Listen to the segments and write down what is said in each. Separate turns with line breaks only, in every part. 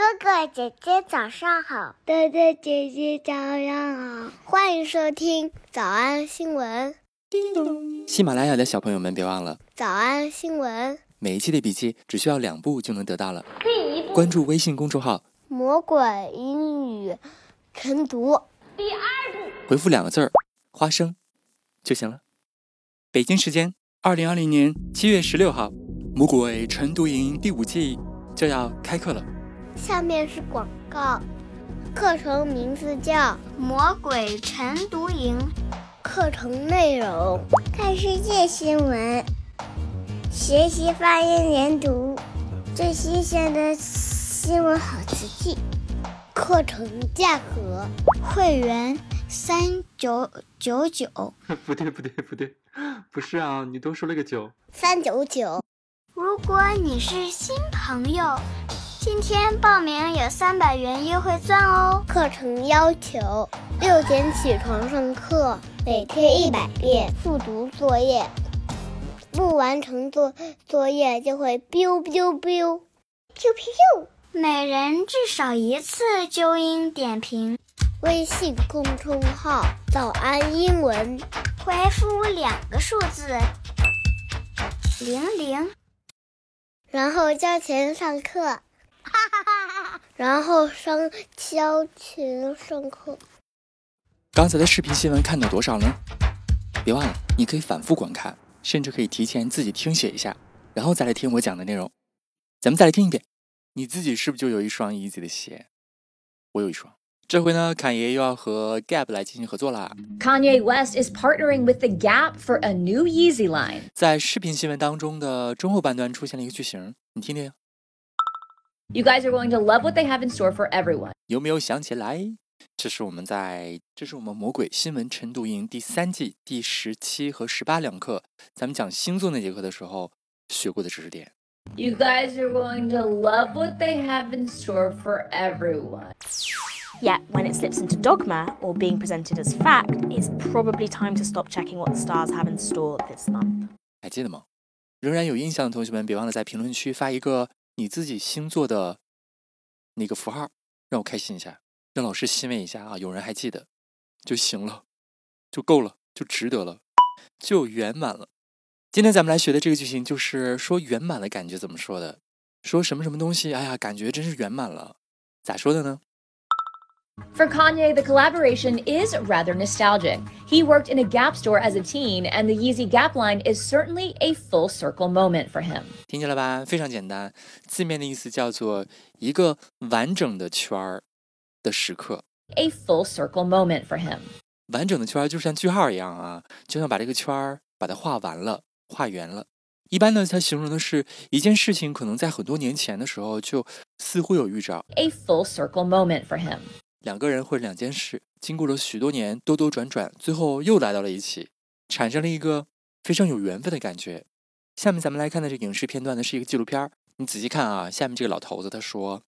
哥哥姐姐早上好，
哥哥姐姐早上好，
欢迎收听早安新闻。
叮咚！喜马拉雅的小朋友们别忘了
早安新闻，
每一期的笔记只需要两步就能得到了。第一步，关注微信公众号“
魔鬼英语晨读”。
第二步，回复两个字儿“花生”就行了。北京时间二零二零年七月十六号，魔鬼晨读营第五季就要开课了。
下面是广告，课程名字叫《魔鬼晨读营》，课程内容看世界新闻，学习发音连读，最新鲜的新闻好词句。课程价格，会员三九九九。
不对不对不对，不是啊，你多说了个九。
三九九。如果你是新朋友。今天报名有三百元优惠券哦！课程要求六点起床上课，每天一百遍复读作业，不完成作作业就会 biu biu biu，biu biu！每人至少一次纠音点评。微信公众号“早安英文”，回复两个数字零零，然后交钱上课。哈哈哈哈然后上交钱上课。
刚才的视频新闻看到多少呢？别忘了，你可以反复观看，甚至可以提前自己听写一下，然后再来听我讲的内容。咱们再来听一遍。你自己是不是就有一双 Easy 的鞋？我有一双。这回呢，侃爷又要和 Gap 来进行合作啦。
Kanye West is partnering with the Gap for a new Yeezy line。
在视频新闻当中的中后半段出现了一个句型，你听听。
You guys are going to love what they have in store for everyone。
有没有想起来？这是我们在，这是我们魔鬼新闻晨读营第三季第十七和十八两课，咱们讲星座那节课的时候学过的知识点。
You guys are going to love what they have in store for everyone.
Yet, when it slips into dogma or being presented as fact, it's probably time to stop checking what the stars have in store this month.
还记得吗？仍然有印象的同学们，别忘了在评论区发一个。 你自己星座的那个符号，让我开心一下，让老师欣慰一下啊！有人还记得就行了，就够了，就值得了，就圆满了。今天咱们来学的这个句型，就是说圆满的感觉怎么说的？说什么什么东西？哎呀，感觉真是圆满了，咋说的呢
？For Kanye, the collaboration is rather nostalgic. He worked in a Gap store as a teen, and the Yeezy Gap line is certainly a full circle moment for him.
听见了吧？非常简单，字面的意思叫做一个完整的圈儿的时刻。
A full circle moment for him.
完整的圈儿就像句号一样啊，就像把这个圈儿把它画完了，画圆了。一般呢，它形容的是一件事情可能在很多年前的时候就似乎有预兆。
A full circle moment for him.
两个人或者两件事，经过了许多年兜兜转转，最后又来到了一起，产生了一个非常有缘分的感觉。下面咱们来看的这个影视片段呢，是一个纪录片儿。你仔细看啊，下面这个老头子他说，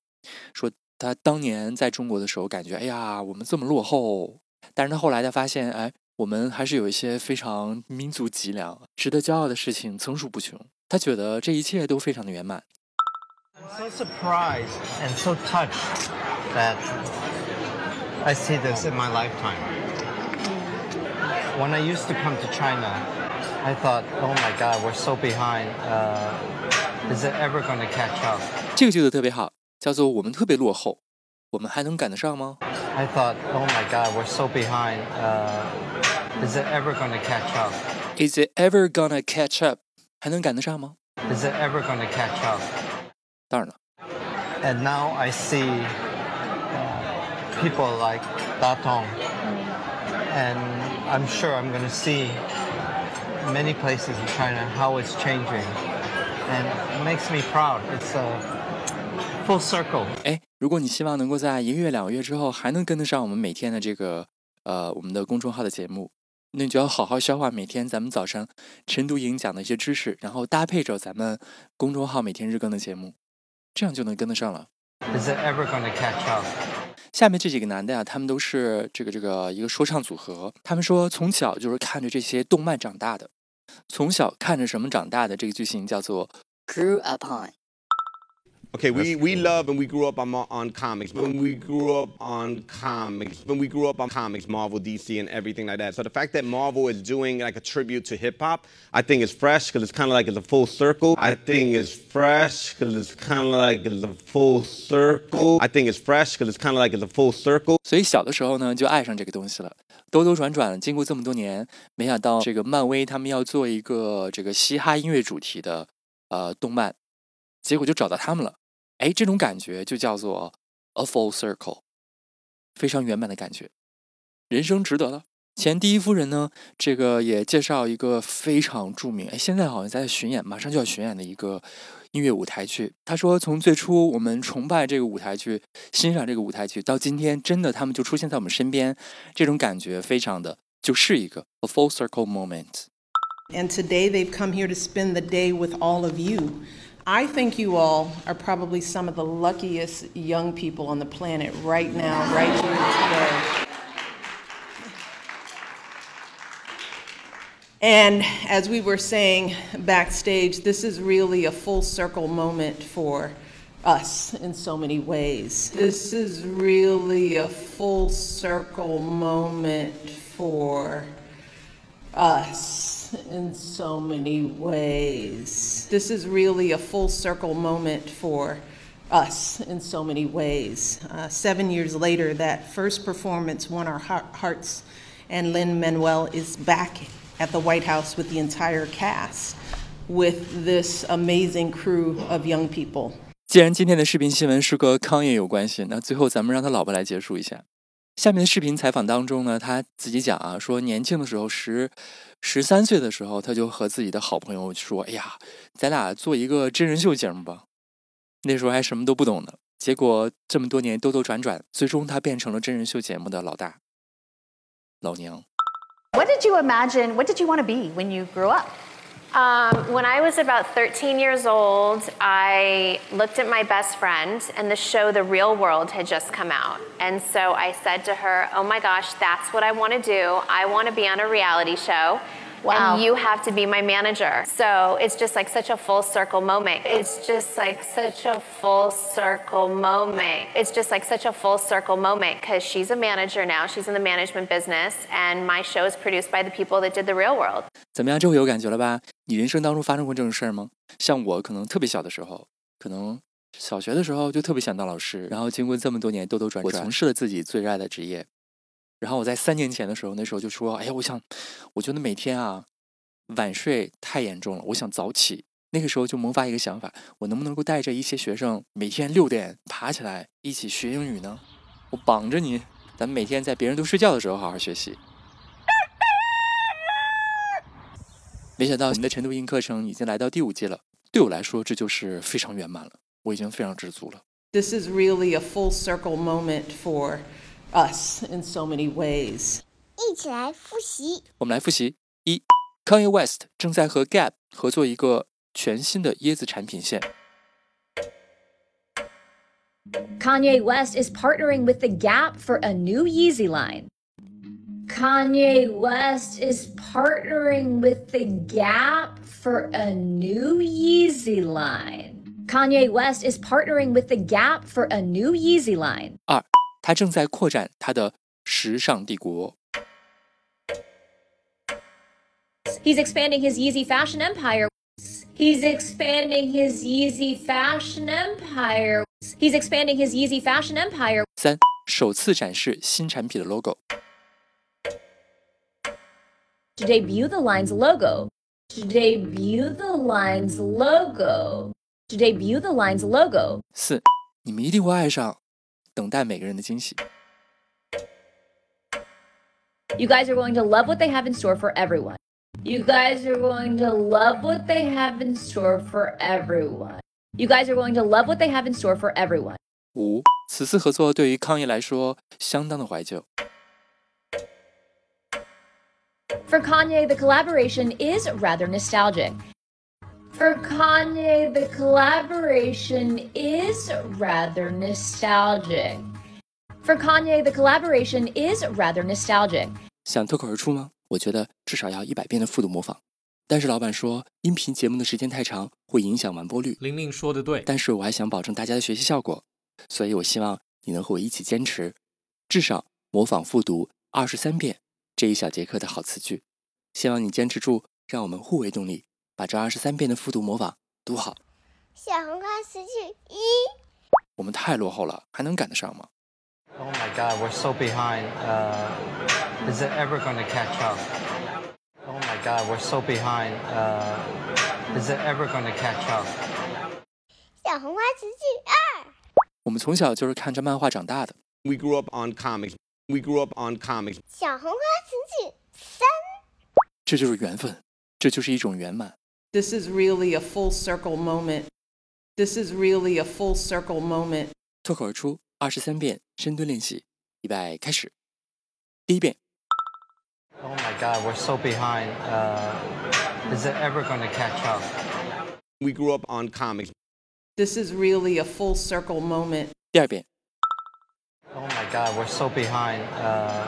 说他当年在中国的时候，感觉哎呀，我们这么落后。但是他后来他发现，哎，我们还是有一些非常民族脊梁、值得骄傲的事情层出不穷。他觉得这一切都非常的圆满。
I'm so surprised and so touched that. I see this in my lifetime. When I used to come to China, I thought, oh my God, we're so behind. Uh, is it ever going to catch up?
这个句子特别好，叫做我们特别落后，我们还能赶得上吗？
I thought, oh my God, we're so behind. Uh, is it ever going to catch up?
Is it ever gonna catch up? 还能赶得上吗？
Is it ever going to catch up?
当然了。
And now I see people like Datong. And I'm sure I'm going to see many places in China how it's changing. And it makes me proud. It's a full circle.
哎，如果你希望能够在一个月、两个月之后还能跟得上我们每天的这个呃我们的公众号的节目，那你就要好好消化每天咱们早上晨读营讲的一些知识，然后搭配着咱们公众号每天日更的节目，这样就能跟得上了。
Is it ever going to catch up?
下面这几个男的呀，他们都是这个这个一个说唱组合。他们说从小就是看着这些动漫长大的，从小看着什么长大的？这个句型叫做
grew upon。Okay, we, we love and we grew up on, on comics. When we grew up on comics, when we grew up on comics, Marvel, DC, and everything like that. So the fact that Marvel is doing like a tribute to hip hop, I think is fresh because it's kind of like it's a full circle. I think it's fresh because it's kind of like it's a full circle. I think it's fresh because it's kind of like it's a full circle.
所以小的时候呢，就爱上这个东西了。兜兜转转，经过这么多年，没想到这个漫威他们要做一个这个嘻哈音乐主题的呃动漫，结果就找到他们了。 哎，这种感觉就叫做 a full circle，非常圆满的感觉，人生值得了。前第一夫人呢，这个也介绍一个非常著名，哎，现在好像在巡演，马上就要巡演的一个音乐舞台剧。他说，从最初我们崇拜这个舞台剧，欣赏这个舞台剧，到今天真的他们就出现在我们身边，这种感觉非常的就是一个 a full circle moment。
And today they've come here to spend the day with all of you. I think you all are probably some of the luckiest young people on the planet right now, right here today. And as we were saying backstage, this is really a full circle moment for us in so many ways. This is really a full circle moment for us in so many ways. This is really a full circle moment for us in so many ways. Uh, seven years later, that first performance won our hearts, and Lin-Manuel is back at the White House with the entire cast, with this amazing crew of young people.
既然今天的视频新闻是和康业有关系，那最后咱们让他老婆来结束一下。下面的视频采访当中呢，他自己讲啊，说年轻的时候十十三岁的时候，他就和自己的好朋友说：“哎呀，咱俩做一个真人秀节目吧。”那时候还什么都不懂呢。结果这么多年兜兜转转，最终他变成了真人秀节目的老大、老娘。
What did you imagine? What did you want to be when you grew up?
Um, when I was about 13 years old, I looked at my best friend, and the show The Real World had just come out. And so I said to her, Oh my gosh, that's what I want to do. I want to be on a reality show. Wow. And you have to be my manager. So it's just like such a full circle moment. It's just like such a full circle moment. It's just like such a full circle moment because she's a manager now. She's in the management business, and my show is produced by the people that did the real world.
怎么样？这回有感觉了吧？你人生当中发生过这种事儿吗？像我可能特别小的时候，可能小学的时候就特别想当老师，然后经过这么多年兜兜转转，我从事了自己最热爱的职业。然后我在三年前的时候，那时候就说：“哎呀，我想，我觉得每天啊，晚睡太严重了，我想早起。”那个时候就萌发一个想法：我能不能够带着一些学生每天六点爬起来一起学英语呢？我绑着你，咱们每天在别人都睡觉的时候好好学习。没想到我们的晨读营课程已经来到第五季了，对我来说这就是非常圆满了，我已经非常知足了。
This is really a full circle moment for. us in so many ways.
一起来复习。
我们来复习：一，Kanye West 正在和 Gap 合作一个全新的椰子产品线。
Kanye West is partnering with The Gap for a new Yeezy line. Kanye West is partnering with The Gap for a new Yeezy line. Kanye West is partnering with The Gap for a new Yeezy line.
二他正在扩展他的时尚帝国。
He's expanding his Yeezy fashion empire. He's expanding his Yeezy fashion empire. He's expanding his Yeezy fashion empire.
三，首次展示新产品的 logo。
To debut the line's logo. To debut the line's logo. To debut the line's logo.
四，你们一定会爱上等待每个人的惊喜。
You guys are going to love what they have in store for everyone. You guys are going to love what they have in store for everyone. You guys are going to love what they have in store for everyone.
五，此次合作对于康爷来说相当的怀旧。
For Kanye, the collaboration is rather nostalgic. For Kanye, the collaboration is rather nostalgic. For Kanye, the collaboration is rather nostalgic.
想脱口而出吗？我觉得至少要一百遍的复读模仿。 但是老板说音频节目的时间太长会影响完播率。
玲玲说的对，
但是我还想保证大家的学习效果，所以我希望你能和我一起坚持，至少模仿复读二十三遍 这一小节课的好词句。希望你坚持住，让我们互为动力，把这二十三遍的复读模仿读好。
小红花词句一。
我们太落后了，还能赶得上吗
？Oh my God, we're so behind. Uh, is it ever going to catch up? Oh my God, we're so behind. Uh, is it ever going to catch up?
小红花词句二。
我们从小就是看着漫画长大的。
We grew up on comics. We grew up on comics.
小红花词句三。
这就是缘分，这就是一种圆满。
This is really a full circle moment. This is really a full circle moment.
脱口而出二十三遍深蹲练习，预备开始。第一遍，
Oh my God, we're so behind. Uh, is it ever going to catch up?
We grew up on comics.
This is really a full circle moment.
第二遍，
Oh my God, we're so behind. Uh,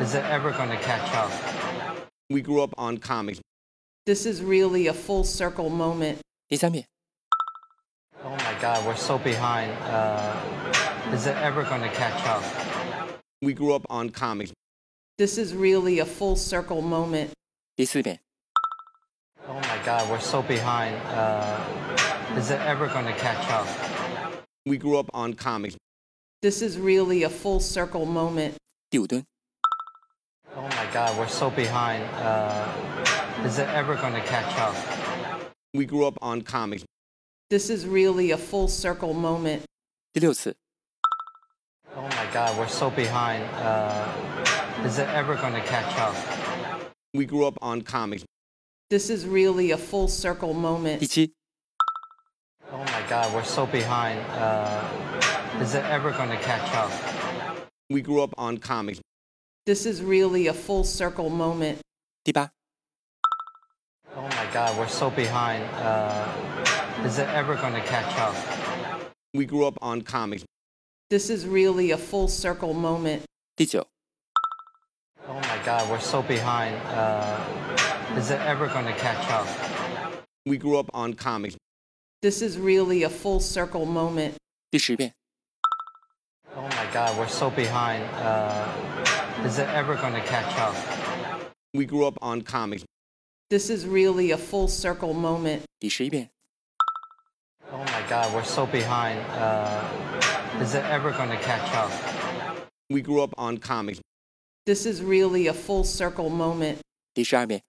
is it ever going to catch up?
We grew up on comics.
This is really a full circle moment.
第三遍，
Oh my God, we're so behind. Uh, is it ever going to catch up?
We grew up on comics.
This is really a full circle moment.
第四遍，
Oh my God, we're so behind. Uh, is it ever going to catch up?
We grew up on comics.
This is really a full circle moment.
第五蹲，
Oh my God, we're so behind. Uh, is it ever going to catch up?
We grew up on comics.
This is really a full circle moment.
第六次，
Oh my God, we're so behind. Uh, is it ever going to catch up?
We grew up on comics.
This is really a full circle moment.
第七，
Oh my God, we're so behind. Uh, is it ever going to catch up?
We grew up on comics.
This is really a full circle moment.
第八，
Oh my God, we're so behind. Uh, is it ever going to catch up?
We grew up on comics.
This is really a full circle moment.
第九，
Oh my God, we're so behind. Uh, is it ever going to catch up?
We grew up on comics.
This is really a full circle moment.
第十遍，
Oh my God, we're so behind. Uh, is it ever going to catch up?
We grew up on comics.
This is really a full circle moment.
第十一遍，
Oh my God, we're so behind. Uh, is it ever going to catch up?
We grew up on comics.
This is really a full circle moment.
第十二遍，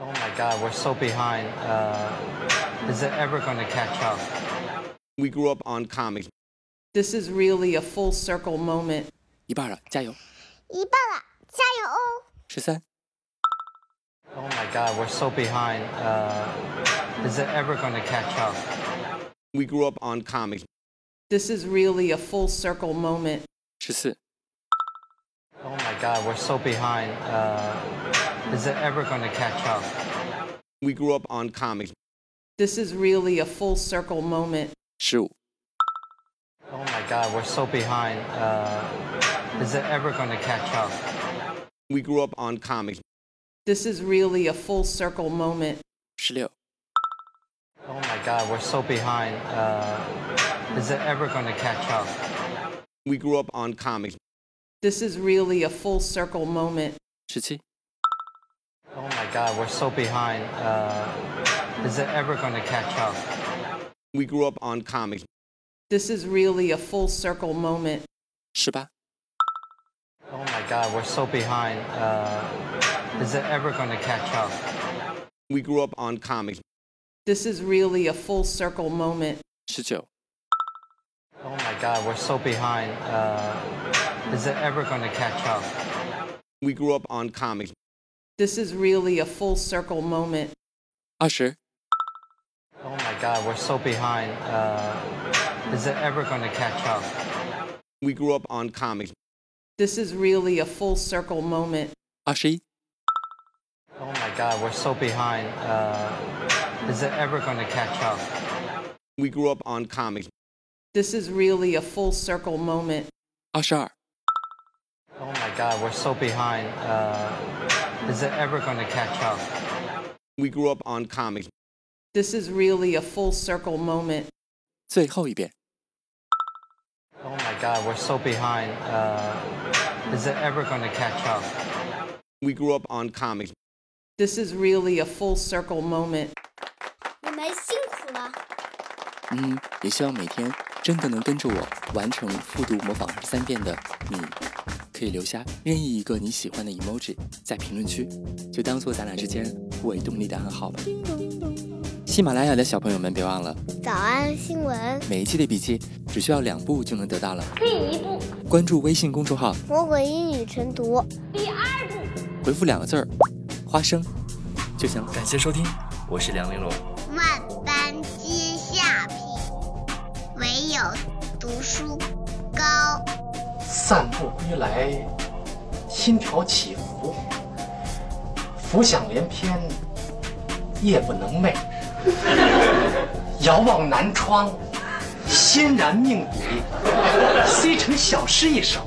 Oh my God, we're so behind. Uh, is it ever going to catch up?
We grew up on comics.
This is really a full circle moment.
一半了，加油！
一半了，加油哦！
十三、
Oh my God, we're so behind. Uh, is it ever going to catch up?
We grew up on comics.
This is really a full circle moment.
十四、
Oh my God, we're so behind. Uh, is it ever going to catch up?
We grew up on comics.
This is really a full circle moment.
十五、
Oh my God, we're so behind. Uh, is it ever going to catch up?
We grew up on comics.
This is really a full circle moment.
16.
Oh my God, we're so behind. Uh, is it ever going to catch up?
We grew up on comics.
This is really a full circle moment.
17.
Oh my God, we're so behind. Uh, is it ever going to catch up?
We grew up on comics.
This is really a full circle moment.
是吧?
Oh my God, we're so behind. Uh, is it ever going to catch up?
We grew up on comics.
This is really a full circle moment.
19.
Oh my God, we're so behind. Uh, is it ever going to catch up?
We grew up on comics.
This is really a full circle moment.
20.
Oh my God, we're so behind. Uh, is it ever going to catch up?
We grew up on comics.
This is really a full circle moment.
二十一、
Oh my God, we're so behind. Uh, is it ever going to catch up?
We grew up on comics.
This is really a full circle moment.
二十二、
Oh my God, we're so behind. Uh, is it ever going to catch up?
We grew up on comics.
This is really a full circle moment.
最后一遍。
Oh my God, we're so behind. Uh, is it ever going to catch up?
We grew up on comics.
This is really a full circle moment.
你们辛苦了。
嗯，也希望每天真的能跟着我完成复读模仿二十三遍的你，可以留下任意一个你喜欢的 emoji 在评论区，就当做咱俩之间互为动力的暗号吧。喜马拉雅的小朋友们，别忘了
早安新闻，
每一期的笔记只需要两步就能得到了。
第一步，
关注微信公众号，
魔鬼英语晨读；第二步，
回复两个字儿“花生”就行了。
感谢收听，我是梁玲珑。
万般皆下品，唯有读书高。
散步归来，心潮起伏，浮想联翩，夜不能寐。遥望南窗，欣然命笔，虽成小诗一首，